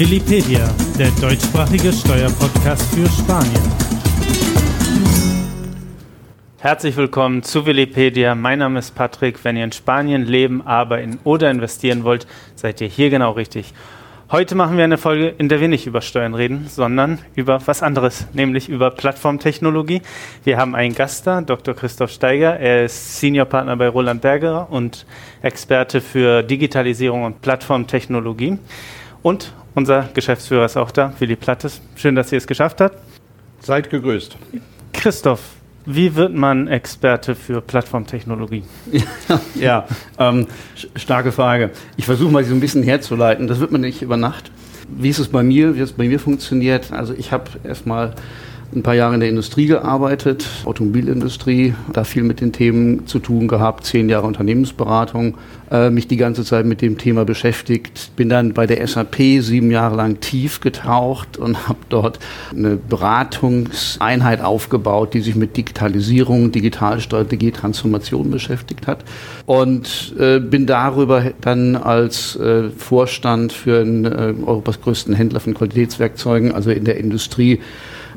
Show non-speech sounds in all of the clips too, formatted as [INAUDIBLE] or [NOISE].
Willipedia, der deutschsprachige Steuerpodcast für Spanien. Herzlich willkommen zu Willipedia. Mein Name ist Patrick. Wenn ihr in Spanien leben, arbeiten oder investieren wollt, seid ihr hier genau richtig. Heute machen wir eine Folge, in der wir nicht über Steuern reden, sondern über was anderes, nämlich über Plattformtechnologie. Wir haben einen Gast da, Dr. Christoph Steiger. Er ist Senior Partner bei Roland Berger und Experte für Digitalisierung und Plattformtechnologie. Und unser Geschäftsführer ist auch da, Willi Plattes. Schön, dass ihr es geschafft habt. Seid gegrüßt. Christoph, wie wird man Experte für Plattformtechnologie? [LAUGHS] ja, ähm, starke Frage. Ich versuche mal so ein bisschen herzuleiten. Das wird man nicht über Nacht. Wie ist es bei mir? Wie es bei mir funktioniert? Also ich habe erstmal ein paar Jahre in der Industrie gearbeitet, Automobilindustrie, da viel mit den Themen zu tun gehabt, zehn Jahre Unternehmensberatung, äh, mich die ganze Zeit mit dem Thema beschäftigt, bin dann bei der SAP sieben Jahre lang tief getaucht und [LAUGHS] habe dort eine Beratungseinheit aufgebaut, die sich mit Digitalisierung, Digitalstrategie, Transformation beschäftigt hat. Und äh, bin darüber dann als äh, Vorstand für einen, äh, Europas größten Händler von Qualitätswerkzeugen, also in der Industrie,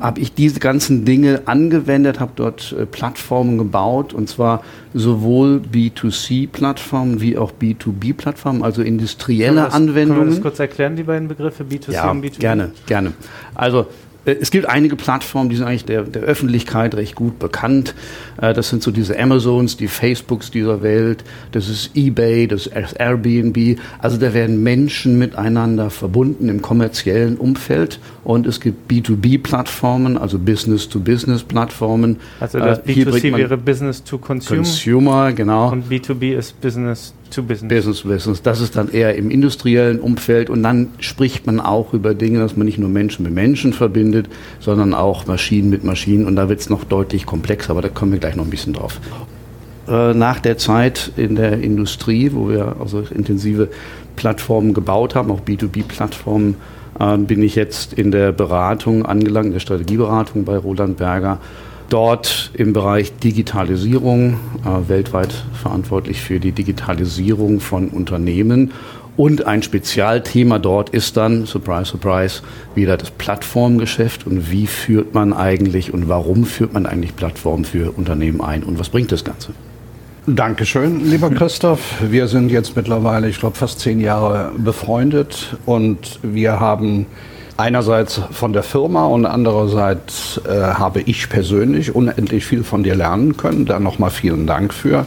habe ich diese ganzen Dinge angewendet, habe dort äh, Plattformen gebaut und zwar sowohl B2C-Plattformen wie auch B2B-Plattformen, also industrielle können das, Anwendungen. Können wir das kurz erklären, die beiden Begriffe B2C ja, und B2B? Gerne, gerne. Also es gibt einige Plattformen, die sind eigentlich der, der Öffentlichkeit recht gut bekannt. Äh, das sind so diese Amazons, die Facebooks dieser Welt. Das ist eBay, das ist Airbnb. Also da werden Menschen miteinander verbunden im kommerziellen Umfeld. Und es gibt B2B-Plattformen, also Business-to-Business-Plattformen. Also das äh, B2C wäre Business-to-Consumer. Consumer, genau. Und B2B ist Business to Business. Business to Business. Das ist dann eher im industriellen Umfeld. Und dann spricht man auch über Dinge, dass man nicht nur Menschen mit Menschen verbindet, sondern auch Maschinen mit Maschinen. Und da wird es noch deutlich komplexer, aber da kommen wir gleich noch ein bisschen drauf. Äh, nach der Zeit in der Industrie, wo wir also intensive Plattformen gebaut haben, auch B2B-Plattformen, äh, bin ich jetzt in der Beratung angelangt, in der Strategieberatung bei Roland Berger. Dort im Bereich Digitalisierung, äh, weltweit verantwortlich für die Digitalisierung von Unternehmen. Und ein Spezialthema dort ist dann, surprise, surprise, wieder das Plattformgeschäft und wie führt man eigentlich und warum führt man eigentlich Plattformen für Unternehmen ein und was bringt das Ganze? Dankeschön, lieber Christoph. Wir sind jetzt mittlerweile, ich glaube, fast zehn Jahre befreundet und wir haben einerseits von der Firma und andererseits äh, habe ich persönlich unendlich viel von dir lernen können. Da nochmal vielen Dank für.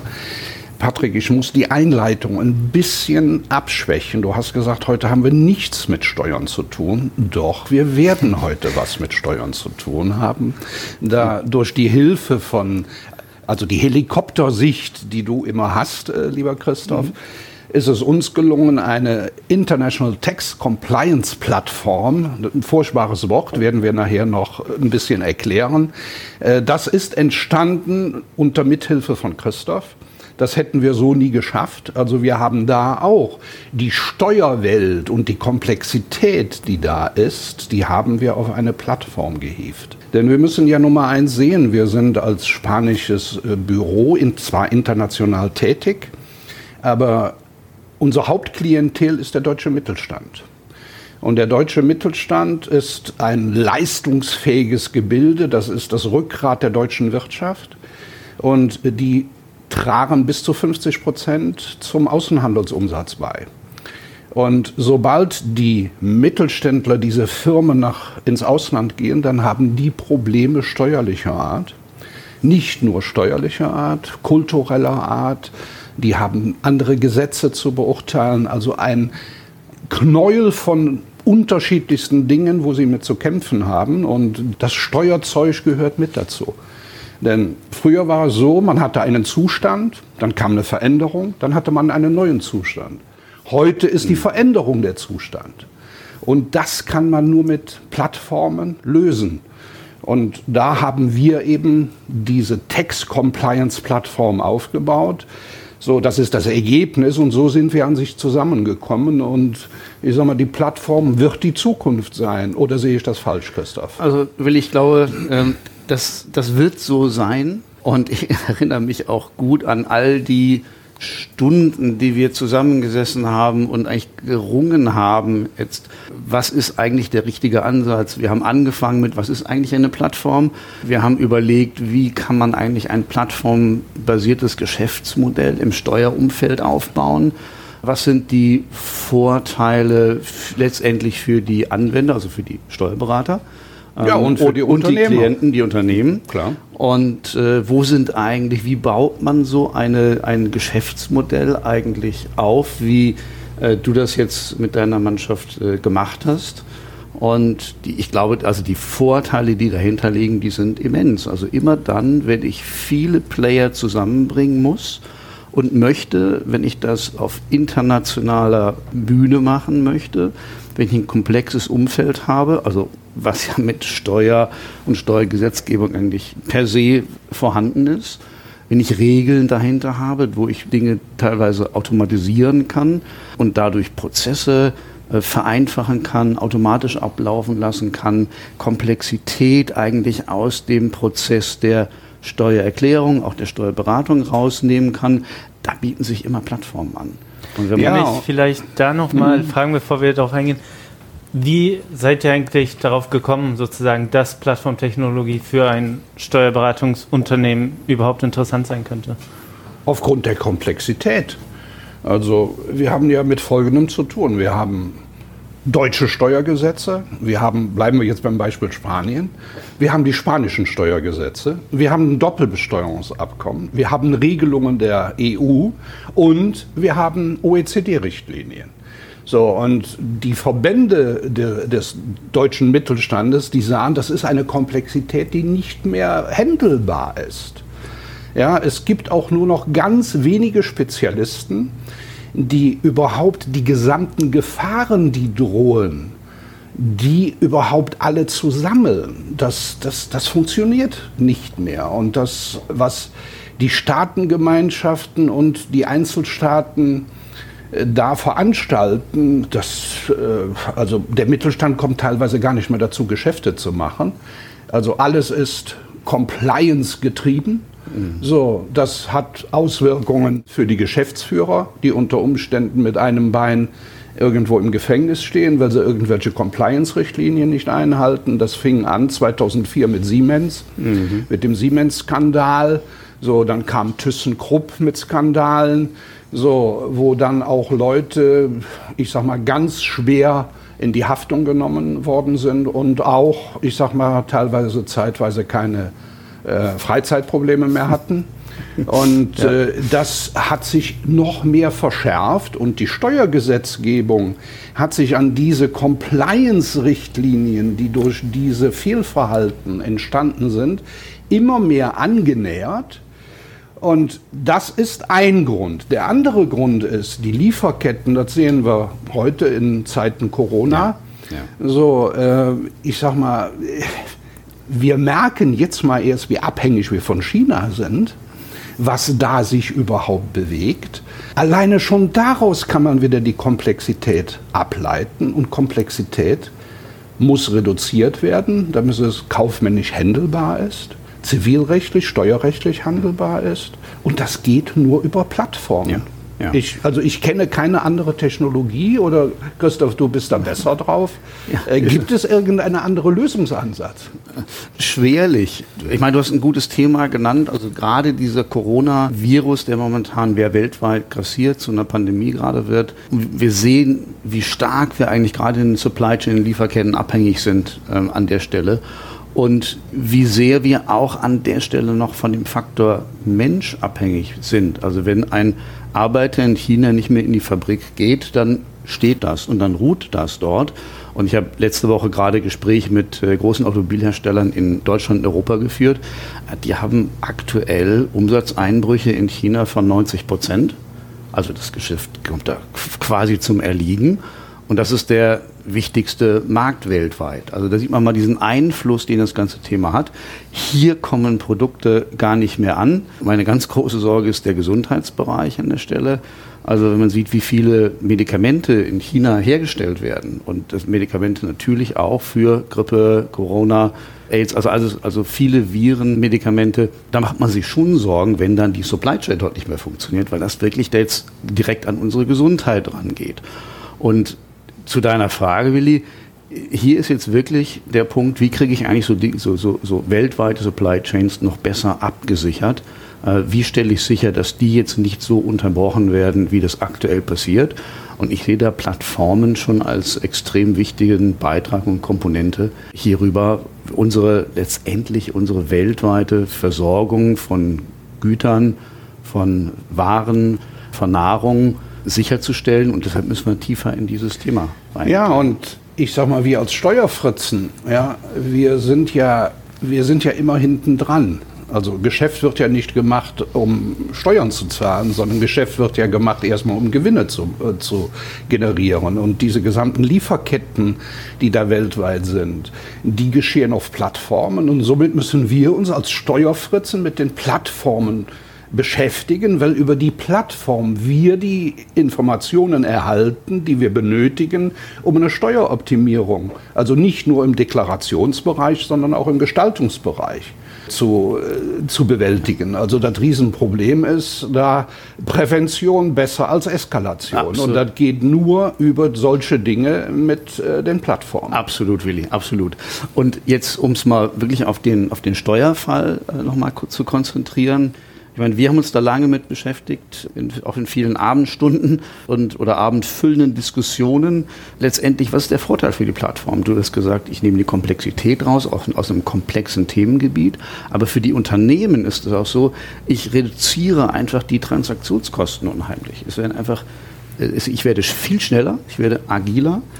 Patrick, ich muss die Einleitung ein bisschen abschwächen. Du hast gesagt, heute haben wir nichts mit Steuern zu tun. Doch, wir werden heute was mit Steuern zu tun haben. Da durch die Hilfe von also die Helikoptersicht, die du immer hast, äh, lieber Christoph, mhm. Ist es uns gelungen, eine International Tax Compliance Plattform, ein furchtbares Wort, werden wir nachher noch ein bisschen erklären. Äh, das ist entstanden unter Mithilfe von Christoph. Das hätten wir so nie geschafft. Also wir haben da auch die Steuerwelt und die Komplexität, die da ist, die haben wir auf eine Plattform gehievt. Denn wir müssen ja Nummer eins sehen, wir sind als spanisches äh, Büro in, zwar international tätig, aber unser Hauptklientel ist der deutsche Mittelstand. Und der deutsche Mittelstand ist ein leistungsfähiges Gebilde, das ist das Rückgrat der deutschen Wirtschaft. Und die tragen bis zu 50 Prozent zum Außenhandelsumsatz bei. Und sobald die Mittelständler, diese Firmen nach, ins Ausland gehen, dann haben die Probleme steuerlicher Art. Nicht nur steuerlicher Art, kultureller Art. Die haben andere Gesetze zu beurteilen. Also ein Knäuel von unterschiedlichsten Dingen, wo sie mit zu kämpfen haben. Und das Steuerzeug gehört mit dazu. Denn früher war es so, man hatte einen Zustand, dann kam eine Veränderung, dann hatte man einen neuen Zustand. Heute ist die Veränderung der Zustand. Und das kann man nur mit Plattformen lösen. Und da haben wir eben diese Tax-Compliance-Plattform aufgebaut. So, das ist das Ergebnis und so sind wir an sich zusammengekommen. Und ich sag mal, die Plattform wird die Zukunft sein. Oder sehe ich das falsch, Christoph? Also, Will, ich glaube, ähm das, das wird so sein. Und ich [LAUGHS] erinnere mich auch gut an all die Stunden, die wir zusammengesessen haben und eigentlich gerungen haben, jetzt, was ist eigentlich der richtige Ansatz? Wir haben angefangen mit, was ist eigentlich eine Plattform? Wir haben überlegt, wie kann man eigentlich ein plattformbasiertes Geschäftsmodell im Steuerumfeld aufbauen? Was sind die Vorteile letztendlich für die Anwender, also für die Steuerberater? Ja, und für die und die. Klienten, die Unternehmen. Klar. Und äh, wo sind eigentlich, wie baut man so eine, ein Geschäftsmodell eigentlich auf, wie äh, du das jetzt mit deiner Mannschaft äh, gemacht hast? Und die, ich glaube, also die Vorteile, die dahinter liegen, die sind immens. Also immer dann, wenn ich viele Player zusammenbringen muss und möchte, wenn ich das auf internationaler Bühne machen möchte, wenn ich ein komplexes Umfeld habe, also was ja mit Steuer und Steuergesetzgebung eigentlich per se vorhanden ist, wenn ich Regeln dahinter habe, wo ich Dinge teilweise automatisieren kann und dadurch Prozesse äh, vereinfachen kann, automatisch ablaufen lassen kann, Komplexität eigentlich aus dem Prozess der Steuererklärung, auch der Steuerberatung rausnehmen kann, da bieten sich immer Plattformen an. Und wenn ja. ich vielleicht da nochmal mhm. fragen, bevor wir darauf eingehen, wie seid ihr eigentlich darauf gekommen, sozusagen, dass Plattformtechnologie für ein Steuerberatungsunternehmen überhaupt interessant sein könnte? Aufgrund der Komplexität. Also wir haben ja mit Folgendem zu tun. Wir haben deutsche Steuergesetze, wir haben, bleiben wir jetzt beim Beispiel Spanien, wir haben die spanischen Steuergesetze, wir haben ein Doppelbesteuerungsabkommen, wir haben Regelungen der EU und wir haben OECD-Richtlinien. So, und die Verbände de, des deutschen Mittelstandes, die sahen, das ist eine Komplexität, die nicht mehr händelbar ist. Ja, es gibt auch nur noch ganz wenige Spezialisten, die überhaupt die gesamten Gefahren, die drohen, die überhaupt alle zu sammeln. Das, das, das funktioniert nicht mehr. Und das, was die Staatengemeinschaften und die Einzelstaaten da veranstalten, das, äh, also der Mittelstand kommt teilweise gar nicht mehr dazu, Geschäfte zu machen. Also alles ist Compliance getrieben. Mhm. So, das hat Auswirkungen für die Geschäftsführer, die unter Umständen mit einem Bein irgendwo im Gefängnis stehen, weil sie irgendwelche Compliance-Richtlinien nicht einhalten. Das fing an 2004 mit Siemens, mhm. mit dem Siemens-Skandal. So, dann kam ThyssenKrupp mit Skandalen so, wo dann auch Leute, ich sag mal, ganz schwer in die Haftung genommen worden sind und auch, ich sag mal, teilweise zeitweise keine äh, Freizeitprobleme mehr hatten. [LAUGHS] Und ja. äh, das hat sich noch mehr verschärft und die Steuergesetzgebung hat sich an diese Compliance-Richtlinien, die durch diese Fehlverhalten entstanden sind, immer mehr angenähert. Und das ist ein Grund. Der andere Grund ist, die Lieferketten, das sehen wir heute in Zeiten Corona. Ja, ja. So, äh, ich sag mal, wir merken jetzt mal erst, wie abhängig wir von China sind, was da sich überhaupt bewegt. Alleine schon daraus kann man wieder die Komplexität ableiten und Komplexität muss reduziert werden, damit es kaufmännisch händelbar ist zivilrechtlich, steuerrechtlich handelbar ist. Und das geht nur über Plattformen. Ja. Ja. Ich, also ich kenne keine andere Technologie oder Christoph, du bist da besser drauf. [LAUGHS] Ja. Äh, gibt es irgendeinen anderen Lösungsansatz? Schwerlich. Ich meine, du hast ein gutes Thema genannt. Also gerade dieser Corona-Virus, der momentan wer weltweit grassiert, zu einer Pandemie gerade wird. Wir sehen, wie stark wir eigentlich gerade in den Supply Chain Lieferketten abhängig sind ähm, an der Stelle und wie sehr wir auch an der Stelle noch von dem Faktor Mensch abhängig sind. Also wenn ein Arbeiter in China nicht mehr in die Fabrik geht, dann steht das und dann ruht das dort. Und ich habe letzte Woche gerade Gespräche mit äh, großen Automobilherstellern in Deutschland und Europa geführt. Die haben aktuell Umsatzeinbrüche in China von 90 Prozent. Also das Geschäft kommt da quasi zum Erliegen. Und das ist der wichtigste Markt weltweit. Also da sieht man mal diesen Einfluss, den das ganze Thema hat. Hier kommen Produkte gar nicht mehr an. Meine ganz große Sorge ist der Gesundheitsbereich an der Stelle. Also wenn man sieht, wie viele Medikamente in China hergestellt werden und das Medikamente natürlich auch für Grippe, Corona, AIDS, also, also, also viele Virenmedikamente, da macht man sich schon Sorgen, wenn dann die Supply Chain dort nicht mehr funktioniert, weil das wirklich jetzt direkt an unsere Gesundheit rangeht. Und zu deiner Frage, Willi, hier ist jetzt wirklich der Punkt, wie kriege ich eigentlich so, so, so, weltweite Supply Chains noch besser abgesichert? Äh, wie stelle ich sicher, dass die jetzt nicht so unterbrochen werden, wie das aktuell passiert? Und ich sehe da Plattformen schon als extrem wichtigen Beitrag und Komponente hierüber, unsere letztendlich unsere weltweite Versorgung von Gütern, von Waren, von Nahrung sicherzustellen. Und deshalb müssen wir tiefer in dieses Thema rein. Ja, und ich sag mal, wir als Steuerfritzen, ja, wir sind ja, wir sind ja immer hinten dran. Also Geschäft wird ja nicht gemacht, um Steuern zu zahlen, sondern Geschäft wird ja gemacht erstmal, um Gewinne zu, äh, zu generieren. Und diese gesamten Lieferketten, die da weltweit sind, die geschehen auf Plattformen. Und somit müssen wir uns als Steuerfritzen mit den Plattformen beschäftigen, weil über die Plattform wir die Informationen erhalten, die wir benötigen, um eine Steueroptimierung, also nicht nur im Deklarationsbereich, sondern auch im Gestaltungsbereich zu, äh, zu bewältigen. Also das Riesenproblem ist da Prävention besser als Eskalation. Absolut. Und das geht nur über solche Dinge mit äh, den Plattformen. Absolut, Willi, absolut. Und jetzt, um es mal wirklich auf den, auf den Steuerfall äh, nochmal zu konzentrieren. Ich meine, wir haben uns da lange mit beschäftigt, in, auch in vielen Abendstunden und oder abendfüllenden Diskussionen. Letztendlich, was ist der Vorteil für die Plattform? Du hast gesagt, ich nehme die Komplexität raus aus, aus einem komplexen Themengebiet. Aber für die Unternehmen ist es auch so, ich reduziere einfach die Transaktionskosten unheimlich. Es werden einfach, ich werde viel schneller, ich werde agiler äh,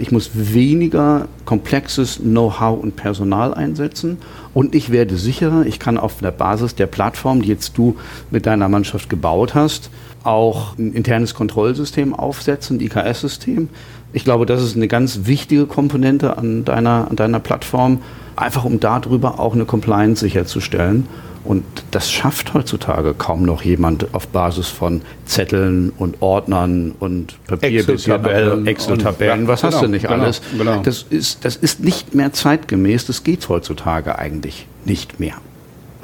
ich muss weniger komplexes Know-how und Personal einsetzen und ich werde sicherer. Ich kann auf der Basis der Plattform, die jetzt du mit deiner Mannschaft gebaut hast, auch ein internes Kontrollsystem aufsetzen, ein IKS-System. Ich glaube, das ist eine ganz wichtige Komponente an deiner, an deiner Plattform, einfach um darüber auch eine Compliance sicherzustellen. Und das schafft heutzutage kaum noch jemand auf Basis von Zetteln und Ordnern und Papierbildern, Excel-Tabellen. Was genau, hast du nicht genau, alles? Genau. Das, ist, das ist nicht mehr zeitgemäß. Das geht heutzutage eigentlich nicht mehr.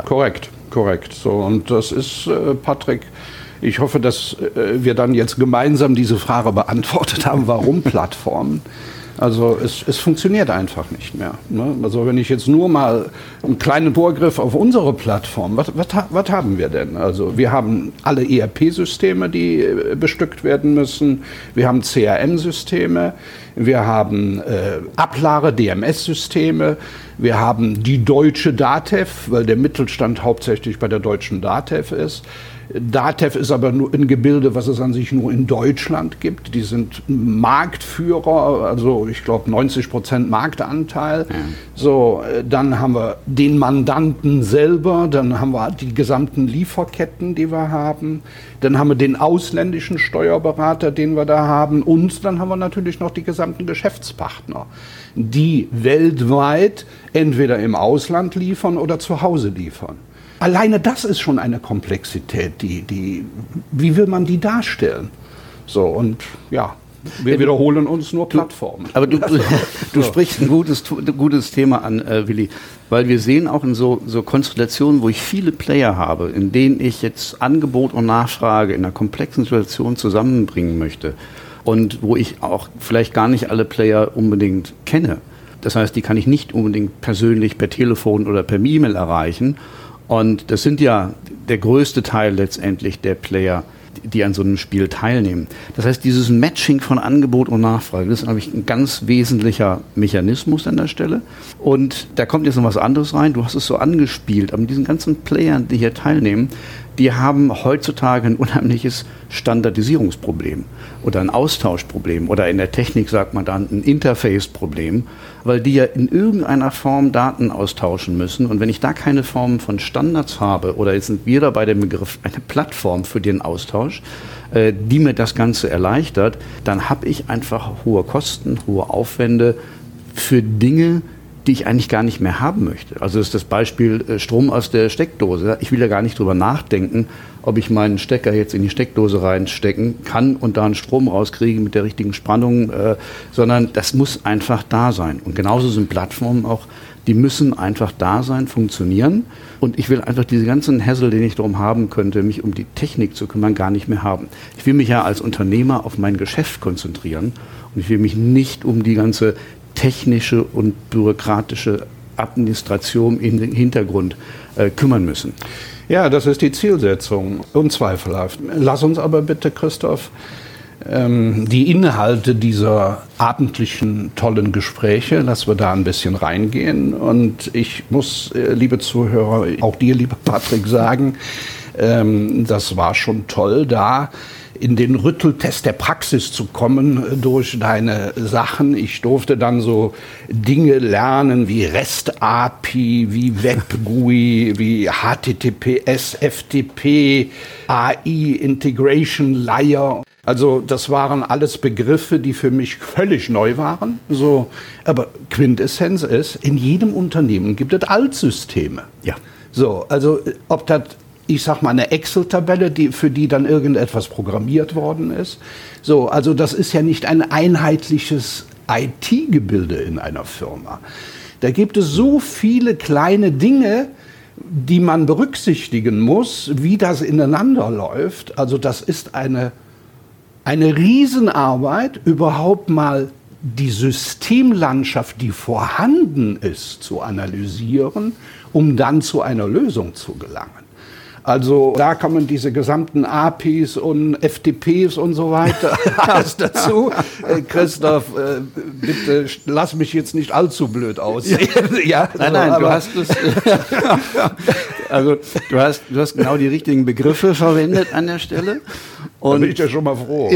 Korrekt, korrekt. So, und das ist, äh, Patrick, ich hoffe, dass äh, wir dann jetzt gemeinsam diese Frage beantwortet haben, warum Plattformen. Also es, es funktioniert einfach nicht mehr. Ne? Also wenn ich jetzt nur mal einen kleinen Vorgriff auf unsere Plattform, was, was, was haben wir denn? Also wir haben alle ERP-Systeme, die äh, bestückt werden müssen. Wir haben CRM-Systeme. Wir haben äh, Ablage, DMS-Systeme. Wir haben die deutsche DATEV, weil der Mittelstand hauptsächlich bei der deutschen DATEV ist. DATEV ist aber nur ein Gebilde, was es an sich nur in Deutschland gibt. Die sind Marktführer, also ich glaube 90 Prozent Marktanteil. Ja. So, äh, dann haben wir den Mandanten selber, dann haben wir die gesamten Lieferketten, die wir haben. Dann haben wir den ausländischen Steuerberater, den wir da haben. Und dann haben wir natürlich noch die gesamten Geschäftspartner, die weltweit entweder im Ausland liefern oder zu Hause liefern. Alleine das ist schon eine Komplexität, die, die, wie will man die darstellen? So, und ja, wir wiederholen uns nur Plattformen. Aber du, du, [LAUGHS] [LAUGHS] du sprichst ein gutes, gutes Thema an, äh, Willi, weil wir sehen auch in so, so Konstellationen, wo ich viele Player habe, in denen ich jetzt Angebot und Nachfrage in einer komplexen Situation zusammenbringen möchte und wo ich auch vielleicht gar nicht alle Player unbedingt kenne. Das heißt, die kann ich nicht unbedingt persönlich per Telefon oder per E-Mail erreichen und das sind ja der größte Teil letztendlich der Player, die an so einem Spiel teilnehmen. Das heißt, dieses Matching von Angebot und Nachfrage, das ist, glaube ich, ein ganz wesentlicher Mechanismus an der Stelle. Und da kommt jetzt noch was anderes rein. Du hast es so angespielt, aber diesen ganzen Playern, die hier teilnehmen, die haben heutzutage ein unheimliches Standardisierungsproblem oder ein Austauschproblem oder in der Technik sagt man dann ein Interface-Problem, weil die ja in irgendeiner Form Daten austauschen müssen. Und wenn ich da keine Form von Standards habe, oder jetzt sind wir da bei dem Begriff eine Plattform für den Austausch, äh, die mir das Ganze erleichtert, dann habe ich einfach hohe Kosten, hohe Aufwände für Dinge, die ich eigentlich gar nicht mehr haben möchte. Also ist das Beispiel äh, Strom aus der Steckdose. Ich will ja gar nicht drüber nachdenken, ob ich meinen Stecker jetzt in die Steckdose reinstecken kann und da einen Strom rauskriege mit der richtigen Spannung, äh, sondern das muss einfach da sein. Und genauso sind Plattformen auch, die müssen einfach da sein, funktionieren. Und ich will einfach diese ganzen Hassel, den ich darum haben könnte, mich um die Technik zu kümmern, gar nicht mehr haben. Ich will mich ja als Unternehmer auf mein Geschäft konzentrieren und ich will mich nicht um die ganze technische und bürokratische Administration im Hintergrund äh, kümmern müssen. Ja, das ist die Zielsetzung, unzweifelhaft. Lass uns aber bitte, Christoph, ähm, die Inhalte dieser abendlichen tollen Gespräche, lass wir da ein bisschen reingehen. Und ich muss, äh, liebe Zuhörer, auch dir, lieber Patrick, sagen, ähm, das war schon toll da in den Rütteltest der Praxis zu kommen durch deine Sachen. Ich durfte dann so Dinge lernen wie REST API, wie Web [LAUGHS] GUI, wie HTTPS, FTP, AI, Integration Layer. Also das waren alles Begriffe, die für mich völlig neu waren. So, aber Quintessenz ist, in jedem Unternehmen gibt es Altsysteme. Ja. So, also ob das ich sag mal, eine Excel-Tabelle, die, für die dann irgendetwas programmiert worden ist. So, also das ist ja nicht ein einheitliches IT-Gebilde in einer Firma. Da gibt es so viele kleine Dinge, die man berücksichtigen muss, wie das ineinander läuft. Also das ist eine, eine Riesenarbeit, überhaupt mal die Systemlandschaft, die vorhanden ist, zu analysieren, um dann zu einer Lösung zu gelangen. Also da kommen diese gesamten APIs und FTPs und so weiter [LAUGHS] alles dazu. Äh, Christoph, äh, bitte lass mich jetzt nicht allzu blöd aussehen. ja, [LAUGHS] nein, nein, du hast es. [LAUGHS] also du hast, du hast genau die richtigen Begriffe verwendet an der Stelle. Und da bin ich ja schon mal froh.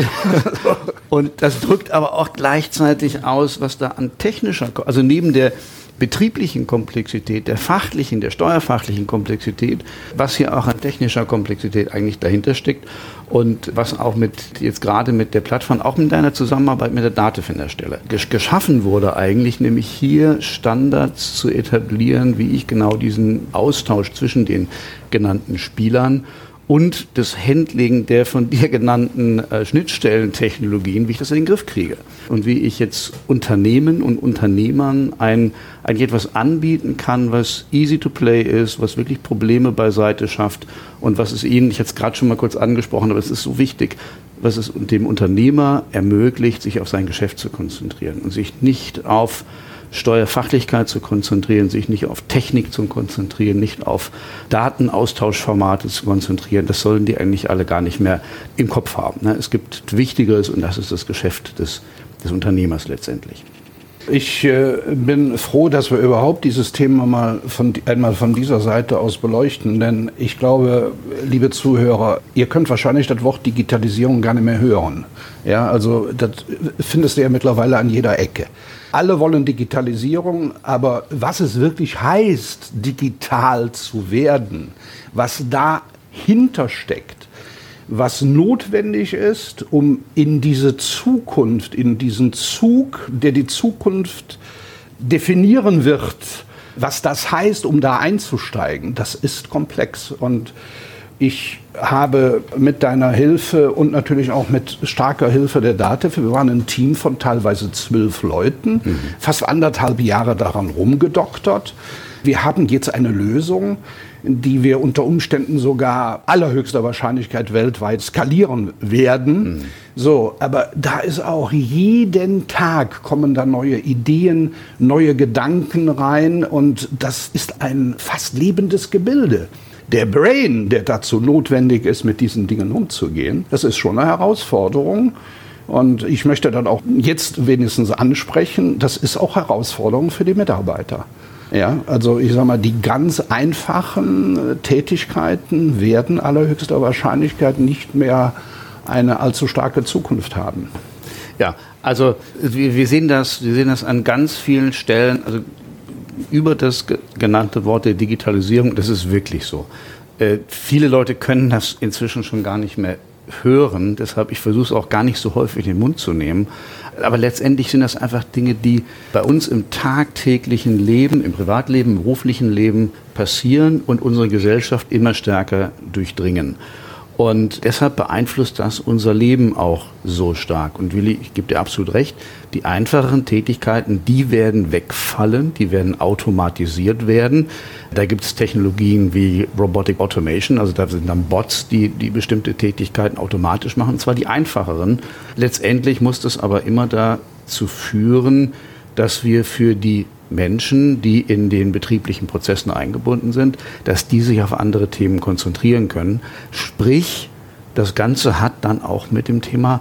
und das drückt aber auch gleichzeitig aus, was da an technischer, also neben der betrieblichen Komplexität, der fachlichen, der steuerfachlichen Komplexität, was hier auch an technischer Komplexität eigentlich dahinter steckt und was auch mit jetzt gerade mit der Plattform, auch mit deiner Zusammenarbeit mit der Datev-Stelle geschaffen wurde eigentlich, nämlich hier Standards zu etablieren, wie ich genau diesen Austausch zwischen den genannten Spielern und das Handling der von dir genannten äh, Schnittstellentechnologien, wie ich das in den Griff kriege. Und wie ich jetzt Unternehmen und Unternehmern ein, ein etwas anbieten kann, was easy to play ist, was wirklich Probleme beiseite schafft und was es ihnen, ich hatte es gerade schon mal kurz angesprochen, aber es ist so wichtig, was es dem Unternehmer ermöglicht, sich auf sein Geschäft zu konzentrieren und sich nicht auf Steuerfachlichkeit zu konzentrieren, sich nicht auf Technik zu konzentrieren, nicht auf Datenaustauschformate zu konzentrieren. Das sollen die eigentlich alle gar nicht mehr im Kopf haben. Ne? Es gibt Wichtigeres und das ist das Geschäft des, des Unternehmers letztendlich. Ich äh, bin froh, dass wir überhaupt dieses Thema mal von, einmal von dieser Seite aus beleuchten, denn ich glaube, liebe Zuhörer, ihr könnt wahrscheinlich das Wort Digitalisierung gar nicht mehr hören. Ja, also das findest du ja mittlerweile an jeder Ecke. Alle wollen Digitalisierung, aber was es wirklich heißt, digital zu werden, was dahinter steckt, was notwendig ist, um in diese Zukunft, in diesen Zug, der die Zukunft definieren wird, was das heißt, um da einzusteigen, das ist komplex. Und ich habe mit deiner Hilfe und natürlich auch mit starker Hilfe der DATEV, wir waren ein Team von teilweise zwölf Leuten, mhm. fast anderthalb Jahre daran rumgedoktert. Wir haben jetzt eine Lösung, die wir unter Umständen sogar allerhöchster Wahrscheinlichkeit weltweit skalieren werden. Mhm. So, aber da ist auch jeden Tag kommen da neue Ideen, neue Gedanken rein und das ist ein fast lebendes Gebilde der Brain, der dazu notwendig ist, mit diesen Dingen umzugehen, das ist schon eine Herausforderung. Und ich möchte dann auch jetzt wenigstens ansprechen, das ist auch Herausforderung für die Mitarbeiter. Ja, also ich sage mal, die ganz einfachen äh, Tätigkeiten werden allerhöchster Wahrscheinlichkeit nicht mehr eine allzu starke Zukunft haben. Ja, also wir, sehen das, wir sehen das an ganz vielen Stellen. Also über das genannte Wort der Digitalisierung, das ist wirklich so. Äh, viele Leute können das inzwischen schon gar nicht mehr hören. Deshalb, ich versuche es auch gar nicht so häufig in den Mund zu nehmen. Aber letztendlich sind das einfach Dinge, die bei uns im tagtäglichen Leben, im Privatleben, im beruflichen Leben passieren und unsere Gesellschaft immer stärker durchdringen. Und deshalb beeinflusst das unser Leben auch so stark. Und Willi, ich gebe dir absolut recht, die einfacheren Tätigkeiten, die werden wegfallen, die werden automatisiert werden. Da gibt es Technologien wie Robotic Automation, also da sind dann Bots, die, die bestimmte Tätigkeiten automatisch machen, und zwar die einfacheren. Letztendlich muss das aber immer dazu führen, dass wir für die Menschen, die in den betrieblichen Prozessen eingebunden sind, dass die sich auf andere Themen konzentrieren können. Sprich, das Ganze hat dann auch mit dem Thema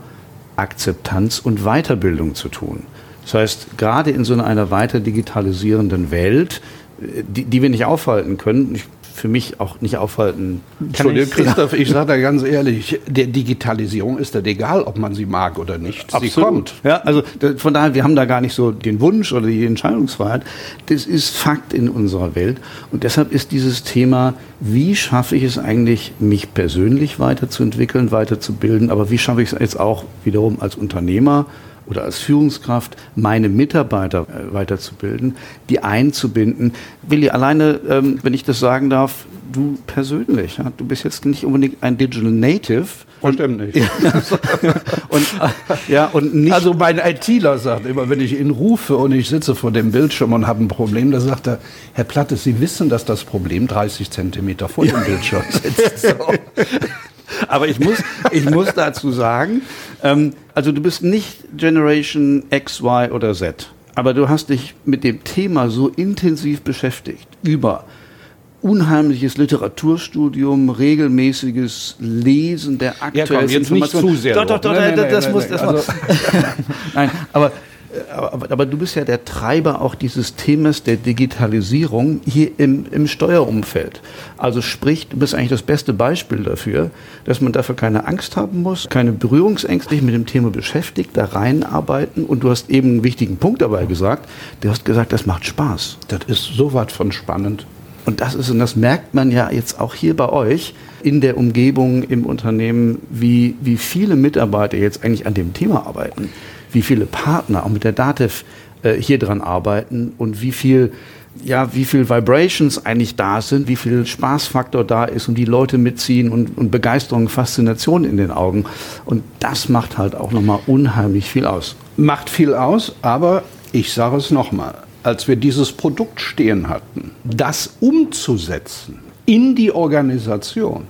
Akzeptanz und Weiterbildung zu tun. Das heißt, gerade in so einer weiter digitalisierenden Welt, die, die wir nicht aufhalten können, ich für mich auch nicht aufhalten. Entschuldigung, Christoph, ich sage da ganz ehrlich, der Digitalisierung ist das egal, ob man sie mag oder nicht. Absolut. Sie kommt. Ja, also von daher, wir haben da gar nicht so den Wunsch oder die Entscheidungsfreiheit. Das ist Fakt in unserer Welt. Und deshalb ist dieses Thema, wie schaffe ich es eigentlich, mich persönlich weiterzuentwickeln, weiterzubilden, aber wie schaffe ich es jetzt auch wiederum als Unternehmer, oder als Führungskraft meine Mitarbeiter äh, weiterzubilden, die einzubinden. Willi, alleine, ähm, wenn ich das sagen darf, du persönlich, du bist jetzt nicht unbedingt ein Digital Native. Verstimmt nicht. [LAUGHS] und, äh, ja, und nicht also mein ITler sagt immer, wenn ich ihn rufe und ich sitze vor dem Bildschirm und habe ein Problem, da sagt er, Herr Platte, Sie wissen, dass das Problem 30 Zentimeter vor dem Bildschirm [LAUGHS] sitzt. So. [LAUGHS] Aber ich muss, ich muss dazu sagen, ähm, also du bist nicht Generation X, Y oder Z, aber du hast dich mit dem Thema so intensiv beschäftigt über unheimliches Literaturstudium, regelmäßiges Lesen der aktuellen ja, komm, jetzt nicht zu sehr. Doch, doch, doch, nein, nein, das nein, muss, das also, [LAUGHS] Nein, aber aber, aber, du bist ja der Treiber auch dieses Themas der Digitalisierung hier im, im Steuerumfeld. Also sprich, du bist eigentlich das beste Beispiel dafür, dass man dafür keine Angst haben muss, keine Berührungsängste mit dem Thema beschäftigt, da reinarbeiten. Und du hast eben einen wichtigen Punkt dabei gesagt. Du hast gesagt, das macht Spaß. Das ist so was von spannend. Und das ist, und das merkt man ja jetzt auch hier bei euch in der Umgebung im Unternehmen, wie, wie viele Mitarbeiter jetzt eigentlich an dem Thema arbeiten wie viele Partner auch mit der Dativ äh, hier dran arbeiten und wie viel ja, wie viel Vibrations eigentlich da sind, wie viel Spaßfaktor da ist und die Leute mitziehen und, und Begeisterung, Faszination in den Augen. Und das macht halt auch nochmal unheimlich viel aus. Macht viel aus, aber ich sage es nochmal, als wir dieses Produkt stehen hatten, das umzusetzen in die Organisation,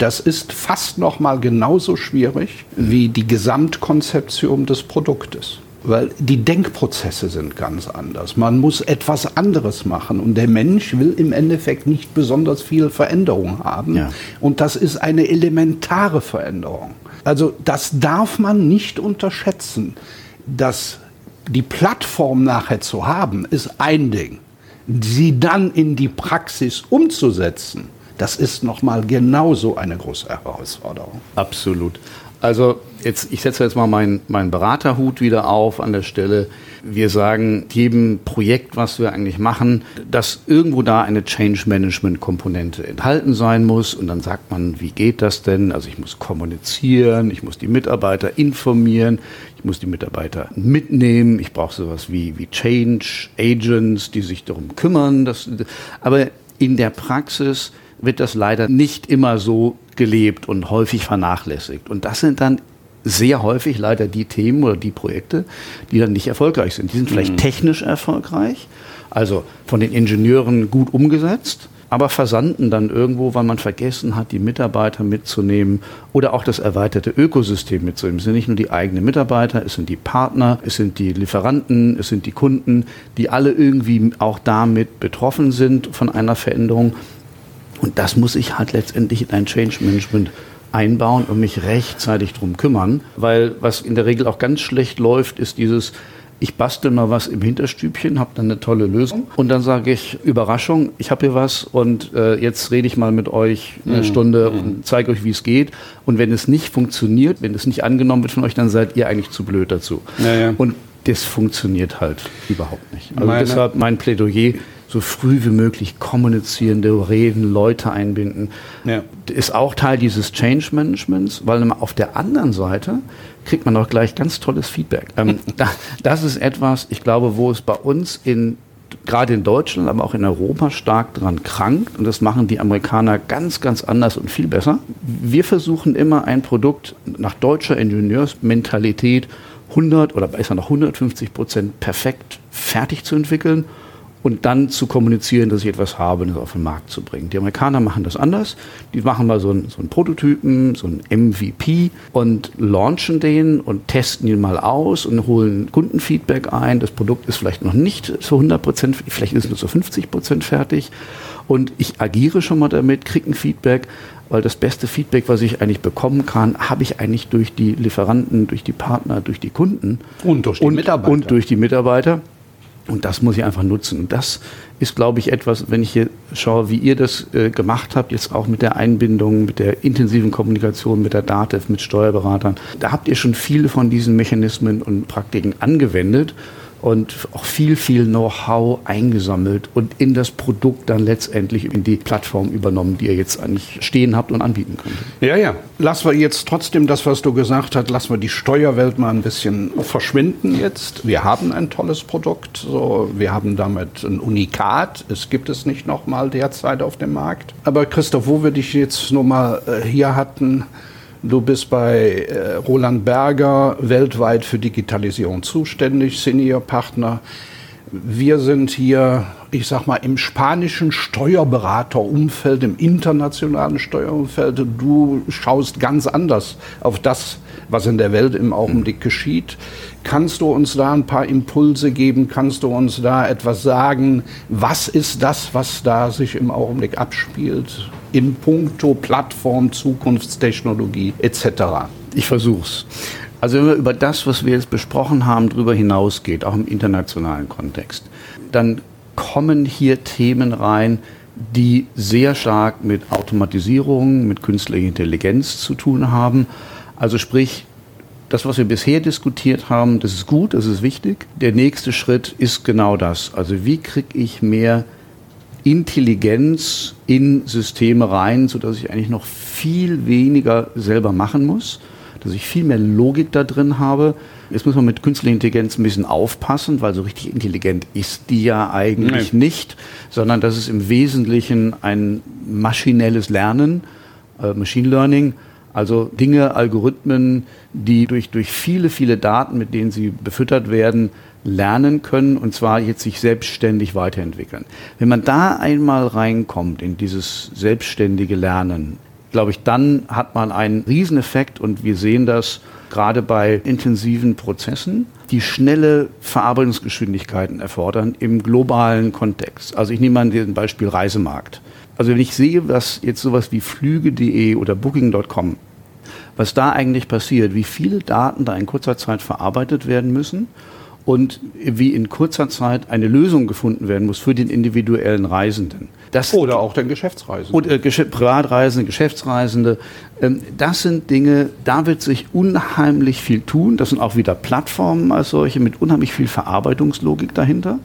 das ist fast noch mal genauso schwierig wie die Gesamtkonzeption des Produktes. Weil die Denkprozesse sind ganz anders. Man muss etwas anderes machen und der Mensch will im Endeffekt nicht besonders viel Veränderung haben. Ja. Und das ist eine elementare Veränderung. Also das darf man nicht unterschätzen. Dass die Plattform nachher zu haben, ist ein Ding. Sie dann in die Praxis umzusetzen, das ist nochmal genauso eine große Herausforderung. Absolut. Also jetzt, ich setze jetzt mal meinen mein Beraterhut wieder auf an der Stelle. Wir sagen jedem Projekt, was wir eigentlich machen, dass irgendwo da eine Change Management Komponente enthalten sein muss. Und dann sagt man, wie geht das denn? Also ich muss kommunizieren, ich muss die Mitarbeiter informieren, ich muss die Mitarbeiter mitnehmen. Ich brauche sowas wie, wie Change Agents, die sich darum kümmern. Dass, aber in der Praxis wird das leider nicht immer so gelebt und häufig vernachlässigt. Und das sind dann sehr häufig leider die Themen oder die Projekte, die dann nicht erfolgreich sind. Die sind vielleicht mhm. technisch erfolgreich, also von den Ingenieuren gut umgesetzt, aber versanden dann irgendwo, weil man vergessen hat, die Mitarbeiter mitzunehmen oder auch das erweiterte Ökosystem mitzunehmen. Es sind nicht nur die eigenen Mitarbeiter, es sind die Partner, es sind die Lieferanten, es sind die Kunden, die alle irgendwie auch damit betroffen sind von einer Veränderung und das muss ich halt letztendlich in ein Change Management einbauen und mich rechtzeitig drum kümmern, weil was in der Regel auch ganz schlecht läuft, ist dieses ich bastel mal was im Hinterstübchen, habe dann eine tolle Lösung und dann sage ich, Überraschung, ich habe hier was und äh, jetzt rede ich mal mit euch eine mhm. Stunde mhm. und zeige euch, wie es geht. Und wenn es nicht funktioniert, wenn es nicht angenommen wird von euch, dann seid ihr eigentlich zu blöd dazu. Ja, ja. Und das funktioniert halt überhaupt nicht. Also Meine deshalb mein Plädoyer, so früh wie möglich kommunizierende Reden, Leute einbinden. Ja. Ist auch Teil dieses Change Managements, weil auf der anderen Seite kriegt man auch gleich ganz tolles Feedback. Ähm, [LAUGHS] das ist etwas, ich glaube, wo es bei uns in gerade in Deutschland, aber auch in Europa stark dran krankt. Und das machen die Amerikaner ganz, ganz anders und viel besser. Wir versuchen immer ein Produkt nach deutscher Ingenieursmentalität 100 oder besser noch 150 Prozent perfekt fertig zu entwickeln und dann zu kommunizieren, dass ich etwas habe, das auf den Markt zu bringen. Die Amerikaner machen das anders. Die machen mal so einen, so einen Prototypen, so einen MVP und launchen den und testen ihn mal aus und holen Kundenfeedback ein. Das Produkt ist vielleicht noch nicht zu 100 Prozent, vielleicht ist es nur zu 50 Prozent fertig. Und ich agiere schon mal damit, kriege ein Feedback, weil das beste Feedback, was ich eigentlich bekommen kann, habe ich eigentlich durch die Lieferanten, durch die Partner, durch die Kunden und durch die und, Mitarbeiter. Und durch die Mitarbeiter. Und das muss ich einfach nutzen. Das ist, glaube ich, etwas, wenn ich hier schaue, wie ihr das äh, gemacht habt, jetzt auch mit der Einbindung, mit der intensiven Kommunikation mit der DATEV, mit Steuerberatern. Da habt ihr schon viele von diesen Mechanismen und Praktiken angewendet und auch viel, viel Know-how eingesammelt und in das Produkt dann letztendlich in die Plattform übernommen, die ihr jetzt eigentlich stehen habt und anbieten könnt. Ja, ja. Lassen wir jetzt trotzdem das, was du gesagt hast, lassen wir die Steuerwelt mal ein bisschen verschwinden jetzt. Wir haben ein tolles Produkt, so, wir haben damit ein Unikat. Es gibt es nicht nochmal derzeit auf dem Markt. Aber Christoph, wo wir dich jetzt nochmal äh, hier hatten, Du bist bei äh, Roland Berger weltweit für Digitalisierung zuständig, Senior-Partner. Wir sind hier, ich sag mal, im spanischen Steuerberaterumfeld, im internationalen Steuerumfeld. Du schaust ganz anders auf das, was in der Welt im Augenblick geschieht. Kannst du uns da ein paar Impulse geben? Kannst du uns da etwas sagen? Was ist das, was da sich im Augenblick abspielt? In puncto Plattform, Zukunftstechnologie etc. Ich versuch's. Also wenn man über das, was wir jetzt besprochen haben, darüber hinausgeht, auch im internationalen Kontext, dann kommen hier Themen rein, die sehr stark mit Automatisierung, mit künstlicher Intelligenz zu tun haben. Also sprich, das, was wir bisher diskutiert haben, das ist gut, das ist wichtig. Der nächste Schritt ist genau das. Also wie kriege ich mehr Intelligenz in Systeme rein, sodass ich eigentlich noch viel weniger selber machen muss, dass ich viel mehr Logik da drin habe. Jetzt muss man mit künstlicher Intelligenz ein bisschen aufpassen, weil so richtig intelligent ist die ja eigentlich nee. nicht, sondern das ist im Wesentlichen ein maschinelles Lernen, äh, Machine Learning also Dinge, Algorithmen, die durch, durch viele, viele Daten, mit denen sie befüttert werden, lernen können und zwar jetzt sich selbstständig weiterentwickeln. Wenn man da einmal reinkommt in dieses selbstständige Lernen, glaube ich, dann hat man einen Rieseneffekt und wir sehen das gerade bei intensiven Prozessen, die schnelle Verarbeitungsgeschwindigkeiten erfordern im globalen Kontext. Also ich nehme mal ein Beispiel Reisemarkt. Also wenn ich sehe, was jetzt sowas wie Flüge.de oder Booking.com, was da eigentlich passiert, wie viele Daten da in kurzer Zeit verarbeitet werden müssen und wie in kurzer Zeit eine Lösung gefunden werden muss für den individuellen Reisenden. Das oder auch den Geschäftsreisenden. Oder äh, Privatreisende, Geschäftsreisende. Ähm, das sind Dinge, da wird sich unheimlich viel tun. Das sind auch wieder Plattformen als solche mit unheimlich viel Verarbeitungslogik dahinter.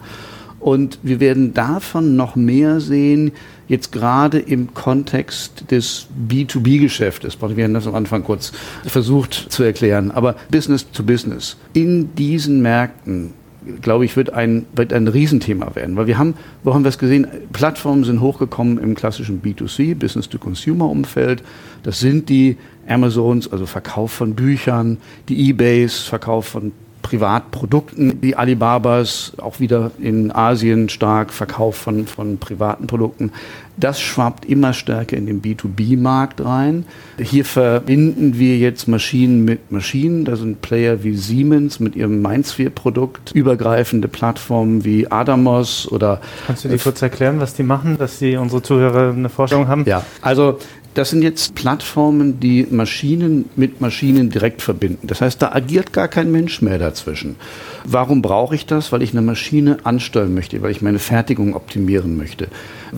Und wir werden davon noch mehr sehen, jetzt gerade im Kontext des B2B-Geschäftes. Wir haben das am Anfang kurz versucht zu erklären. Aber Business to Business. In diesen Märkten glaube ich, wird ein, wird ein Riesenthema werden. Weil wir haben, wo haben wir es gesehen? Plattformen sind hochgekommen im klassischen B2C, Business-to-Consumer-Umfeld. Das sind die Amazons, also Verkauf von Büchern, die Ebays, Verkauf von Privatprodukten. Die Alibabas auch wieder in Asien stark Verkauf von, von privaten Produkten. Das schwappt immer stärker in den B2B-Markt rein. Hier verbinden wir jetzt Maschinen mit Maschinen. Da sind Player wie Siemens mit ihrem Mindsphere-Produkt, übergreifende Plattformen wie Adamos oder. Kannst du dir kurz erklären, was die machen, dass die unsere Zuhörer eine Vorstellung haben? Ja, also das sind jetzt Plattformen, die Maschinen mit Maschinen direkt verbinden. Das heißt, da agiert gar kein Mensch mehr dazwischen. Warum brauche ich das? Weil ich eine Maschine ansteuern möchte, weil ich meine Fertigung optimieren möchte,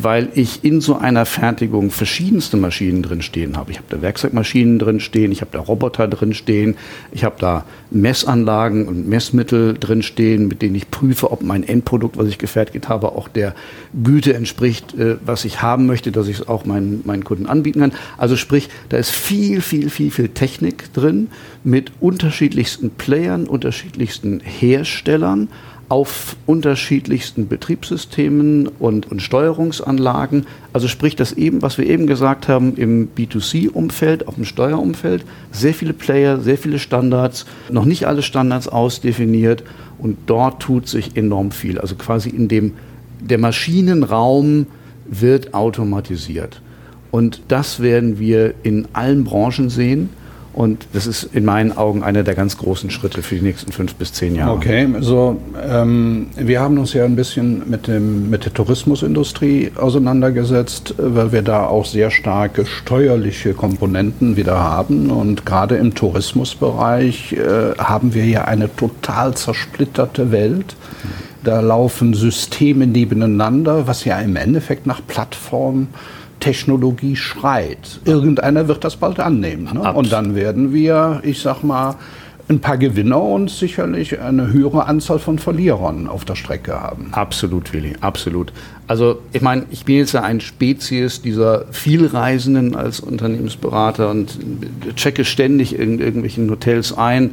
weil ich in so einer Fertigung verschiedenste Maschinen drin stehen habe. Ich habe da Werkzeugmaschinen drin stehen, ich habe da Roboter drin stehen, ich habe da Messanlagen und Messmittel drin stehen, mit denen ich prüfe, ob mein Endprodukt, was ich gefertigt habe, auch der Güte entspricht, äh, was ich haben möchte, dass ich es auch meinen, meinen Kunden anbieten kann. Also sprich, da ist viel, viel, viel, viel Technik drin mit unterschiedlichsten Playern, unterschiedlichsten Herstellern auf unterschiedlichsten Betriebssystemen und, und Steuerungsanlagen. Also sprich das eben, was wir eben gesagt haben, im B2C-Umfeld, auf dem Steuerumfeld, sehr viele Player, sehr viele Standards, noch nicht alle Standards ausdefiniert und dort tut sich enorm viel. Also quasi in dem, der Maschinenraum wird automatisiert. Und das werden wir in allen Branchen sehen. Und das ist in meinen Augen einer der ganz großen Schritte für die nächsten fünf bis zehn Jahre. Okay, so ähm, wir haben uns ja ein bisschen mit, dem, mit der Tourismusindustrie auseinandergesetzt, weil wir da auch sehr starke steuerliche Komponenten wieder haben. Und gerade im Tourismusbereich äh, haben wir ja eine total zersplitterte Welt. Da laufen Systeme nebeneinander, was ja im Endeffekt nach Plattform Technologie schreit. Irgendeiner wird das bald annehmen. Ne? Und dann werden wir, ich sag mal, ein paar Gewinner und sicherlich eine höhere Anzahl von Verlierern auf der Strecke haben. Absolut, Willi, absolut. Also ich meine, ich bin jetzt ja ein Spezies dieser Vielreisenden als Unternehmensberater und checke ständig in irgendwelchen Hotels ein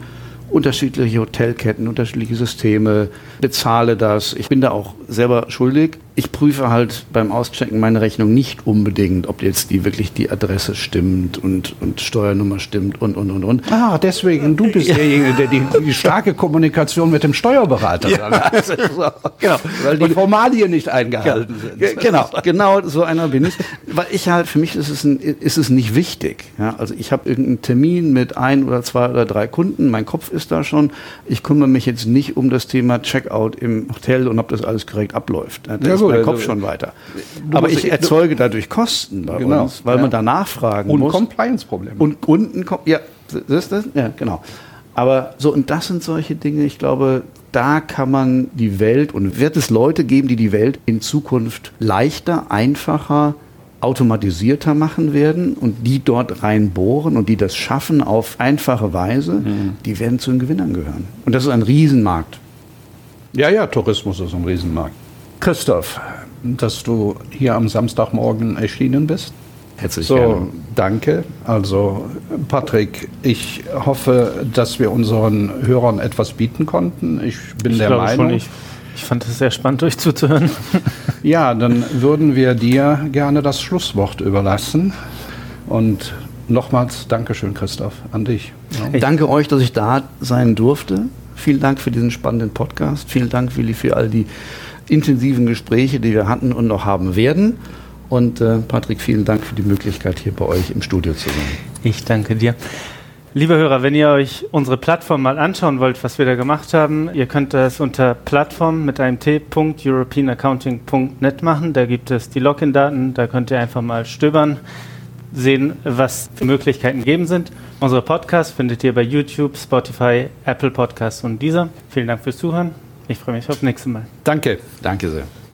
unterschiedliche Hotelketten, unterschiedliche Systeme, bezahle das. Ich bin da auch selber schuldig ich prüfe halt beim Auschecken meine Rechnung nicht unbedingt, ob jetzt die wirklich die Adresse stimmt und, und Steuernummer stimmt und, und, und, und. Ah, deswegen, du bist ja. derjenige, der die, die, starke Kommunikation mit dem Steuerberater ja. hat. so, genau. Weil die Formalien nicht eingehalten ja. sind. Genau, genau so einer bin ich. Weil ich halt, für mich ist es, ein, ist es nicht wichtig. Ja, also ich habe irgendeinen Termin mit ein oder zwei oder drei Kunden, mein Kopf ist da schon. Ich kümmere mich jetzt nicht um das Thema Checkout im Hotel und ob das alles korrekt abläuft. Ja, so, mein Kopf also, schon weiter. Aber ich erzeuge dadurch Kosten bei genau, uns, weil ja. man da nachfragen und muss. Und Compliance-Probleme. Und Kunden, ja, das, das, ja, genau. Aber so, und das sind solche Dinge, ich glaube, da kann man die Welt und wird es Leute geben, die die Welt in Zukunft leichter, einfacher, automatisierter machen werden und die dort reinbohren und die das schaffen auf einfache Weise, mhm. die werden zu den Gewinnern gehören. Und das ist ein Riesenmarkt. Ja, ja, Tourismus ist ein Riesenmarkt. Christoph, dass du hier am Samstagmorgen erschienen bist. Herzlich so, gerne. Danke. Also, Patrick, ich hoffe, dass wir unseren Hörern etwas bieten konnten. Ich bin ich der Meinung. Schon, ich, ich fand es sehr spannend, euch zuzuhören. [LAUGHS] ja, dann würden wir dir gerne das Schlusswort überlassen. Und nochmals Dankeschön, Christoph, an dich. Ja. Danke euch, dass ich da sein durfte. Vielen Dank für diesen spannenden Podcast. Vielen Dank, Willi, für all die intensiven Gespräche, die wir hatten und noch haben werden. Und äh, Patrick, vielen Dank für die Möglichkeit, hier bei euch im Studio zu sein. Ich danke dir. Liebe Hörer, wenn ihr euch unsere Plattform mal anschauen wollt, was wir da gemacht haben, ihr könnt das unter Plattform mit einem T.europeanaccounting.net machen. Da gibt es die Login-Daten, da könnt ihr einfach mal stöbern, sehen, was für Möglichkeiten gegeben sind. Unsere Podcasts findet ihr bei YouTube, Spotify, Apple Podcasts und dieser. Vielen Dank fürs Zuhören. Ich freue mich aufs nächste Mal. Danke. Danke sehr.